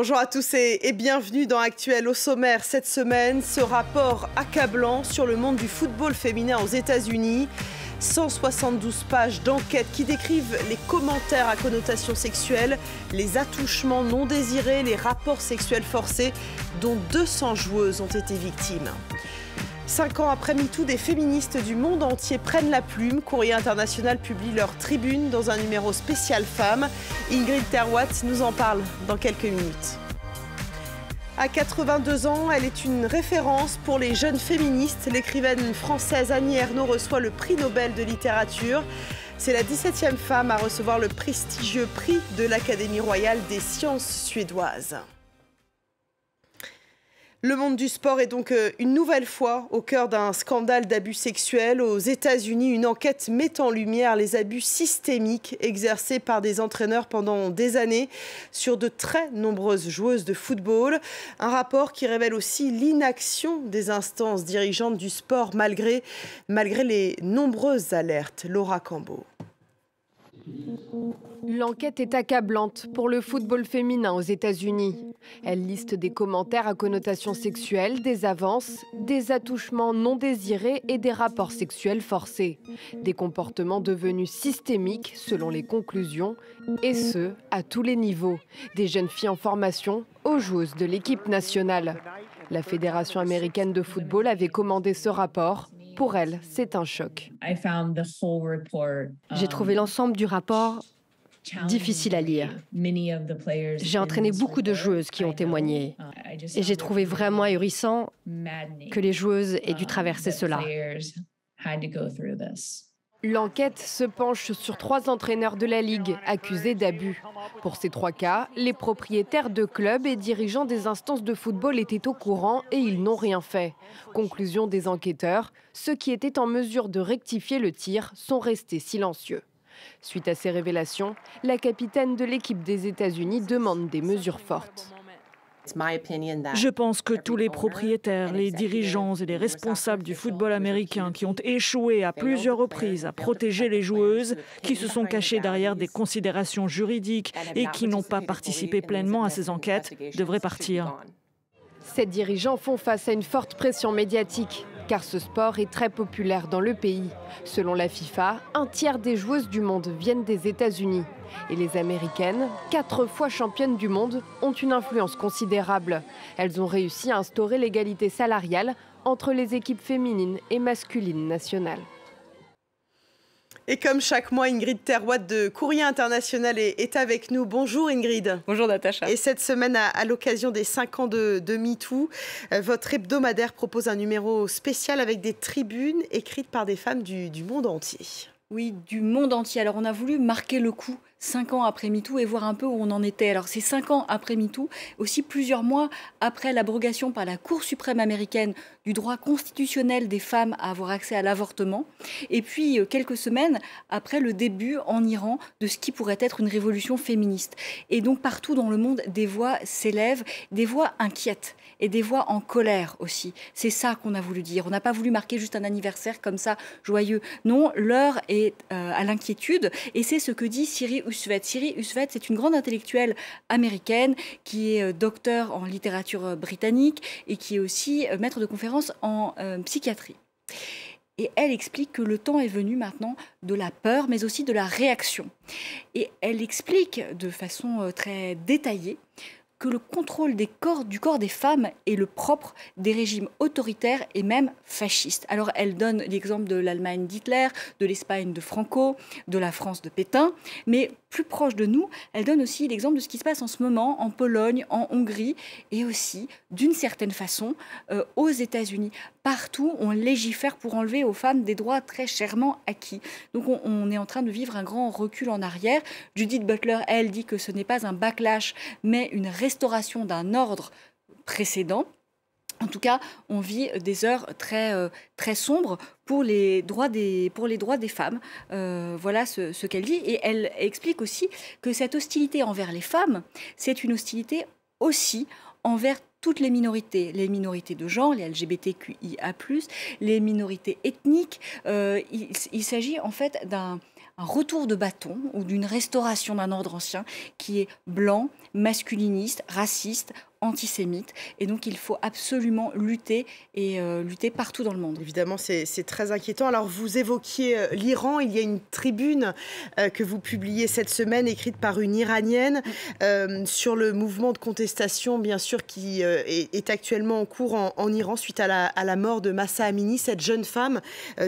Bonjour à tous et, bienvenue dans Actuel au sommaire cette semaine. Ce rapport accablant sur le monde du football féminin aux États-Unis. 172 pages d'enquête qui décrivent les commentaires à connotation sexuelle, les attouchements non désirés, les rapports sexuels forcés dont 200 joueuses ont été victimes. Cinq ans après MeToo, des féministes du monde entier prennent la plume. Courrier International publie leur tribune dans un numéro spécial femmes. Ingrid Terwatt nous en parle dans quelques minutes. À 82 ans, elle est une référence pour les jeunes féministes. L'écrivaine française Annie Ernaux reçoit le prix Nobel de littérature. C'est la 17e femme à recevoir le prestigieux prix de l'Académie royale des sciences suédoises. Le monde du sport est donc euh, une nouvelle fois au cœur d'un scandale d'abus sexuels. Aux États-Unis, une enquête met en lumière les abus systémiques exercés par des entraîneurs pendant des années sur de très nombreuses joueuses de football. Un rapport qui révèle aussi l'inaction des instances dirigeantes du sport malgré, malgré les nombreuses alertes. Laura Cambo. L'enquête est accablante pour le football féminin aux États-Unis. Elle liste des commentaires à connotation sexuelle, des avances, des attouchements non désirés et des rapports sexuels forcés. Des comportements devenus systémiques selon les conclusions, et ce, à tous les niveaux, des jeunes filles en formation aux joueuses de l'équipe nationale. La Fédération américaine de football avait commandé ce rapport pour elle, c'est un choc. J'ai trouvé l'ensemble du rapport difficile à lire. J'ai entraîné beaucoup de joueuses qui ont témoigné et j'ai trouvé vraiment ahurissant que les joueuses aient dû traverser cela. L'enquête se penche sur trois entraîneurs de la Ligue accusés d'abus. Pour ces trois cas, les propriétaires de clubs et dirigeants des instances de football étaient au courant et ils n'ont rien fait. Conclusion des enquêteurs, ceux qui étaient en mesure de rectifier le tir sont restés silencieux. Suite à ces révélations, la capitaine de l'équipe des États-Unis demande des mesures fortes. Je pense que tous les propriétaires, les dirigeants et les responsables du football américain qui ont échoué à plusieurs reprises à protéger les joueuses, qui se sont cachés derrière des considérations juridiques et qui n'ont pas participé pleinement à ces enquêtes devraient partir. Ces dirigeants font face à une forte pression médiatique car ce sport est très populaire dans le pays. Selon la FIFA, un tiers des joueuses du monde viennent des États-Unis. Et les Américaines, quatre fois championnes du monde, ont une influence considérable. Elles ont réussi à instaurer l'égalité salariale entre les équipes féminines et masculines nationales. Et comme chaque mois, Ingrid Terwatt de Courrier International est, avec nous. Bonjour Ingrid. Bonjour Natacha. Et cette semaine, à, l'occasion des 5 ans de, de MeToo, euh, votre hebdomadaire propose un numéro spécial avec des tribunes écrites par des femmes du, du monde entier. Oui, du monde entier. Alors on a voulu marquer le coup cinq ans après MeToo et voir un peu où on en était. Alors c'est cinq ans après MeToo, aussi plusieurs mois après l'abrogation par la Cour suprême américaine du droit constitutionnel des femmes à avoir accès à l'avortement, et puis euh, quelques semaines après le début en Iran de ce qui pourrait être une révolution féministe. Et donc partout dans le monde, des voix s'élèvent, des voix inquiètes et des voix en colère aussi. C'est ça qu'on a voulu dire. On n'a pas voulu marquer juste un anniversaire comme ça joyeux. Non, l'heure est euh, à l'inquiétude et c'est ce que dit Siri Usvet. Siri Usvet, c'est une grande intellectuelle américaine qui est euh, docteur en littérature euh, britannique et qui est aussi maître de conférences en psychiatrie. Et elle explique que le temps est venu maintenant de la peur, mais aussi de la réaction. Et elle explique de façon très détaillée que le contrôle des corps, du corps des femmes est le propre des régimes autoritaires et même fascistes. Alors elle donne l'exemple de l'Allemagne d'Hitler, de l'Espagne de Franco, de la France de Pétain, mais plus proche de nous, elle donne aussi l'exemple de ce qui se passe en ce moment en Pologne, en Hongrie et aussi, d'une certaine façon, euh, aux États-Unis. Partout, on légifère pour enlever aux femmes des droits très chèrement acquis. Donc on, est en train de vivre un grand recul en arrière. Judith Butler, elle, dit que ce n'est pas un backlash, mais une restauration d'un ordre précédent. En tout cas, on vit des heures très, euh, très sombres pour les droits des, pour les droits des femmes. Euh, voilà ce qu'elle dit. Et elle explique aussi que cette hostilité envers les femmes, c'est une hostilité aussi envers toutes les minorités, les minorités de genre, les LGBTQIA+, les minorités ethniques. Euh, il, il s'agit en fait d'un retour de bâton ou d'une restauration d'un ordre ancien qui est blanc, masculiniste, raciste, antisémite. Et donc, il faut absolument lutter et euh, lutter partout dans le monde. Évidemment, c'est très inquiétant. Alors, vous évoquiez euh, l'Iran. Il y a une tribune euh, que vous publiez cette semaine, écrite par une Iranienne, sur le mouvement de contestation, bien sûr, qui est, actuellement en cours en, Iran suite à la, à la, mort de Massa Amini, cette jeune femme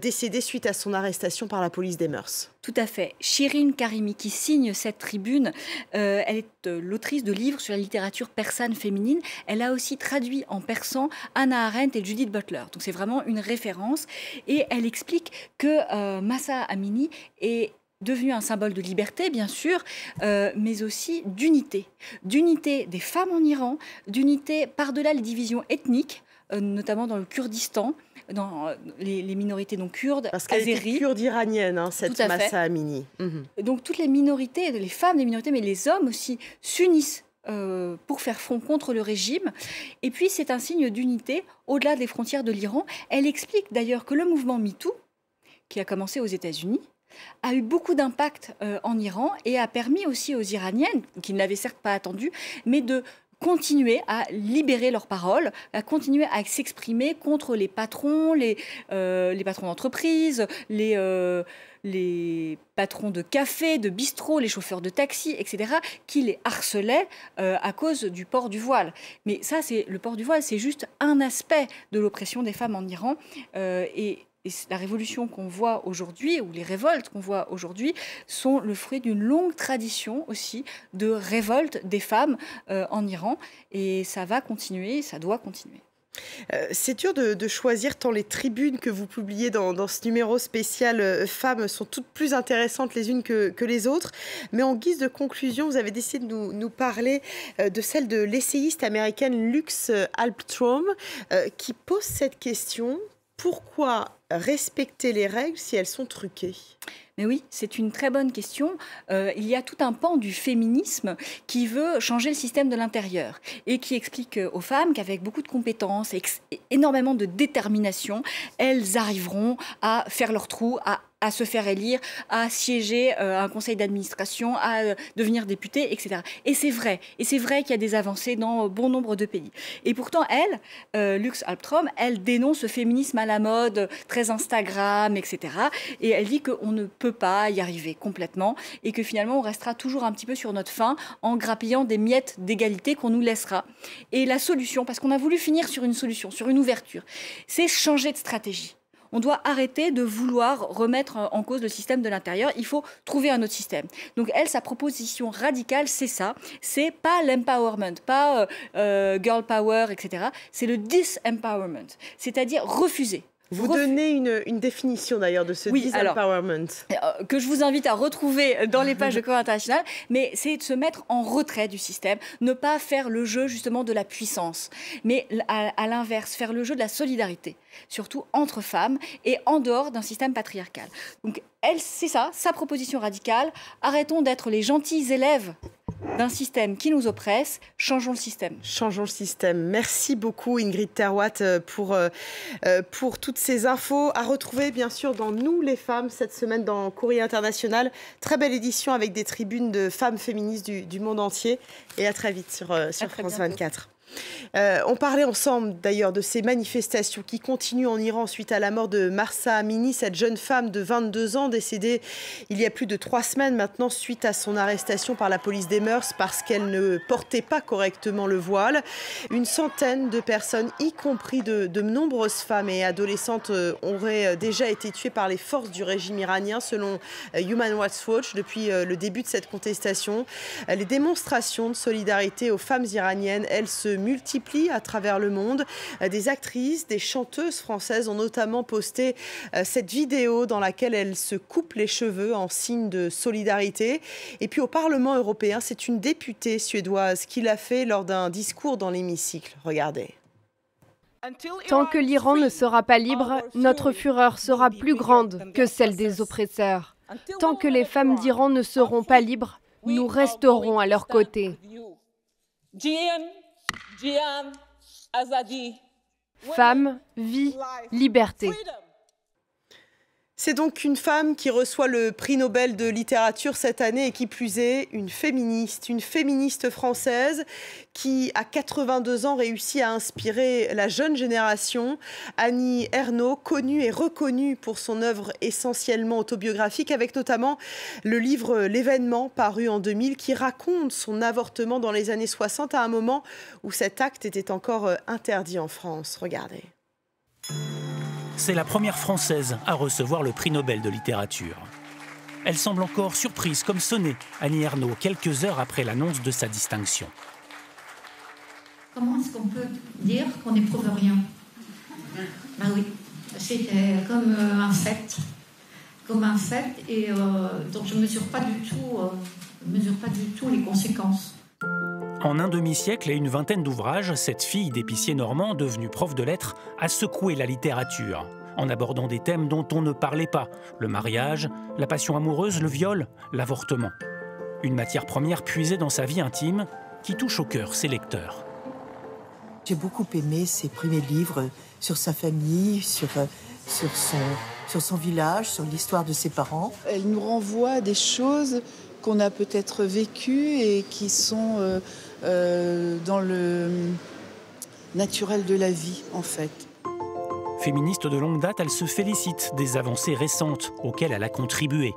décédée suite à son arrestation par la police des mœurs. Tout à fait. Shirin Karimi, qui signe cette tribune, elle est l'autrice de livres sur la littérature persane féminine elle a aussi traduit en persan Anna Arendt et Judith Butler. Donc c'est vraiment une référence. Et elle explique que euh, Massa Amini est devenu un symbole de liberté, bien sûr, euh, mais aussi d'unité. D'unité des femmes en Iran, d'unité par-delà les divisions ethniques, euh, notamment dans le Kurdistan, dans les, minorités non kurdes, Parce qu'elle est kurde iranienne, hein, cette Massa Amini. Mhm. Donc toutes les minorités, les femmes des minorités, mais les hommes aussi, s'unissent euh, pour faire front contre le régime. Et puis c'est un signe d'unité au-delà des frontières de l'Iran. Elle explique d'ailleurs que le mouvement MeToo, qui a commencé aux États-Unis, a eu beaucoup d'impact euh, en Iran et a permis aussi aux Iraniennes, qui ne l'avaient certes pas attendu, mais de continuer à libérer leurs paroles, à continuer à s'exprimer contre les patrons, les, euh, patrons d'entreprise, les, les patrons de café, de bistrot, les chauffeurs de taxi, etc., qui les harcelaient euh, à cause du port du voile. Mais ça, c'est le port du voile, c'est juste un aspect de l'oppression des femmes en Iran. Euh, la révolution qu'on voit aujourd'hui, ou les révoltes qu'on voit aujourd'hui, sont le fruit d'une longue tradition aussi de révolte des femmes euh, en Iran. Et ça va continuer, ça doit continuer. Euh, c'est dur de, choisir tant les tribunes que vous publiez dans, ce numéro spécial euh, Femmes sont toutes plus intéressantes les unes que, les autres. Mais en guise de conclusion, vous avez décidé de nous, parler de celle de l'essayiste américaine Lux Alptrom qui pose cette question. Pourquoi respecter les règles si elles sont truquées? Mais oui, c'est une très bonne question. Euh, il y a tout un pan du féminisme qui veut changer le système de l'intérieur et qui explique aux femmes qu'avec beaucoup de compétences et énormément de détermination, elles arriveront à faire leur trou, à à se faire élire, à siéger euh, à un conseil d'administration, à euh, devenir député, etc. Et c'est vrai. Et c'est vrai qu'il y a des avancées dans bon nombre de pays. Et pourtant, elle, euh, Lux Alptrom, elle dénonce ce féminisme à la mode, très Instagram, etc. Et elle dit qu'on ne peut pas y arriver complètement et que finalement, on restera toujours un petit peu sur notre faim en grappillant des miettes d'égalité qu'on nous laissera. Et la solution, parce qu'on a voulu finir sur une solution, sur une ouverture, c'est changer de stratégie on doit arrêter de vouloir remettre en cause le système de l'intérieur. Il faut trouver un autre système. Donc elle, sa proposition radicale, c'est ça. C'est pas l'empowerment, pas euh, euh, girl power, etc. C'est le disempowerment, c'est-à-dire refuser vous donnez une, définition d'ailleurs de ce oui, disempowerment. Euh, que je vous invite à retrouver dans les pages de Corps International, mais c'est de se mettre en retrait du système, ne pas faire le jeu justement de la puissance, mais à, l'inverse, faire le jeu de la solidarité, surtout entre femmes et en dehors d'un système patriarcal. Donc elle, c'est ça, sa proposition radicale. Arrêtons d'être les gentils élèves d'un système qui nous oppresse, changeons le système. Changeons le système. Merci beaucoup Ingrid Terwatt euh, pour, euh, euh, pour toutes ces infos à retrouver bien sûr dans Nous les femmes cette semaine dans Courrier International. Très belle édition avec des tribunes de femmes féministes du, monde entier et à très vite sur, sur France 24. Euh, on parlait ensemble d'ailleurs de ces manifestations qui continuent en Iran suite à la mort de Marsa Amini, cette jeune femme de 22 ans décédée il y a plus de trois semaines maintenant suite à son arrestation par la police des mœurs parce qu'elle ne portait pas correctement le voile. Une centaine de personnes, y compris de, de nombreuses femmes et adolescentes, euh, auraient déjà été tuées par les forces du régime iranien selon euh, Human Rights Watch depuis le début de cette contestation. Les démonstrations de solidarité aux femmes iraniennes, elles se multiplient à travers le monde. Euh, des actrices, des chanteuses françaises ont notamment posté euh, cette vidéo dans laquelle elles se coupent les cheveux en signe de solidarité. Et puis au Parlement européen, c'est une députée suédoise qui l'a fait lors d'un discours dans l'hémicycle. Regardez. Tant que l'Iran ne sera pas libre, notre fureur sera plus grande que celle des oppresseurs. Tant que les femmes d'Iran ne seront pas libres, nous resterons à leur côté. Femme, vie, liberté. C'est donc une femme qui reçoit le prix Nobel de littérature cette année et qui plus est une féministe, une féministe française qui, à 82 ans, réussit à inspirer la jeune génération. Annie Ernaux, connue et reconnue pour son œuvre essentiellement autobiographique, avec notamment le livre L'événement, paru en 2000, qui raconte son avortement dans les années 60, à un moment où cet acte était encore interdit en France. Regardez c'est la première Française à recevoir le prix Nobel de littérature. Elle semble encore surprise comme sonnée, Annie Ernaux, quelques heures après l'annonce de sa distinction. Comment est-ce qu'on peut dire qu'on n'éprouve rien? Ben oui, c'était comme euh, un fait. Comme un fait, et euh, donc je ne mesure euh, mesure pas du tout les conséquences. En un demi-siècle et une vingtaine d'ouvrages, cette fille d'épicier normand, devenue prof de lettres, a secoué la littérature, en abordant des thèmes dont on ne parlait pas, le mariage, la passion amoureuse, le viol, l'avortement. Une matière première puisée dans sa vie intime qui touche au cœur ses lecteurs. J'ai beaucoup aimé ses premiers livres sur sa famille, sur, euh, sur, son, sur son village, sur l'histoire de ses parents. Elle nous renvoie à des choses qu'on a peut-être vécues et qui sont euh, euh, dans le naturel de la vie, en fait. Féministe de longue date, elle se félicite des avancées récentes auxquelles elle a contribué.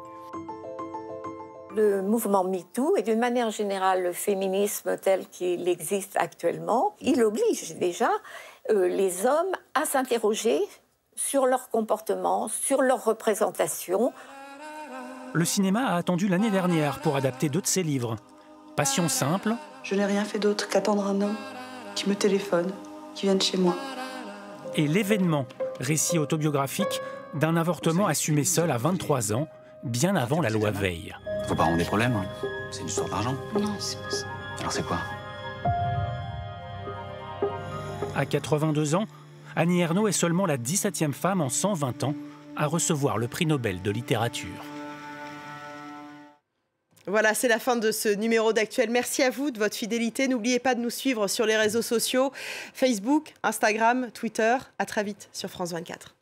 Le mouvement MeToo et d'une manière générale le féminisme tel qu'il existe actuellement, il oblige déjà euh, les hommes à s'interroger sur leur comportement, sur leur représentation. Le cinéma a attendu l'année dernière pour adapter deux de ses livres. Passion simple, je n'ai rien fait d'autre qu'attendre un homme qui me téléphone, qui vienne chez moi. Et l'événement, récit autobiographique d'un avortement assumé seul à 23 ans, bien avant la loi Veil. Faut pas rendre des problèmes, hein. c'est une histoire d'argent. Non, c'est pas ça. Alors c'est quoi? À 82 ans, Annie Ernaux est seulement la 17e femme en 120 ans à recevoir le prix Nobel de littérature. Voilà, c'est la fin de ce numéro d'actuel. Merci à vous de votre fidélité. N'oubliez pas de nous suivre sur les réseaux sociaux, Facebook, Instagram, Twitter. À très vite sur France 24.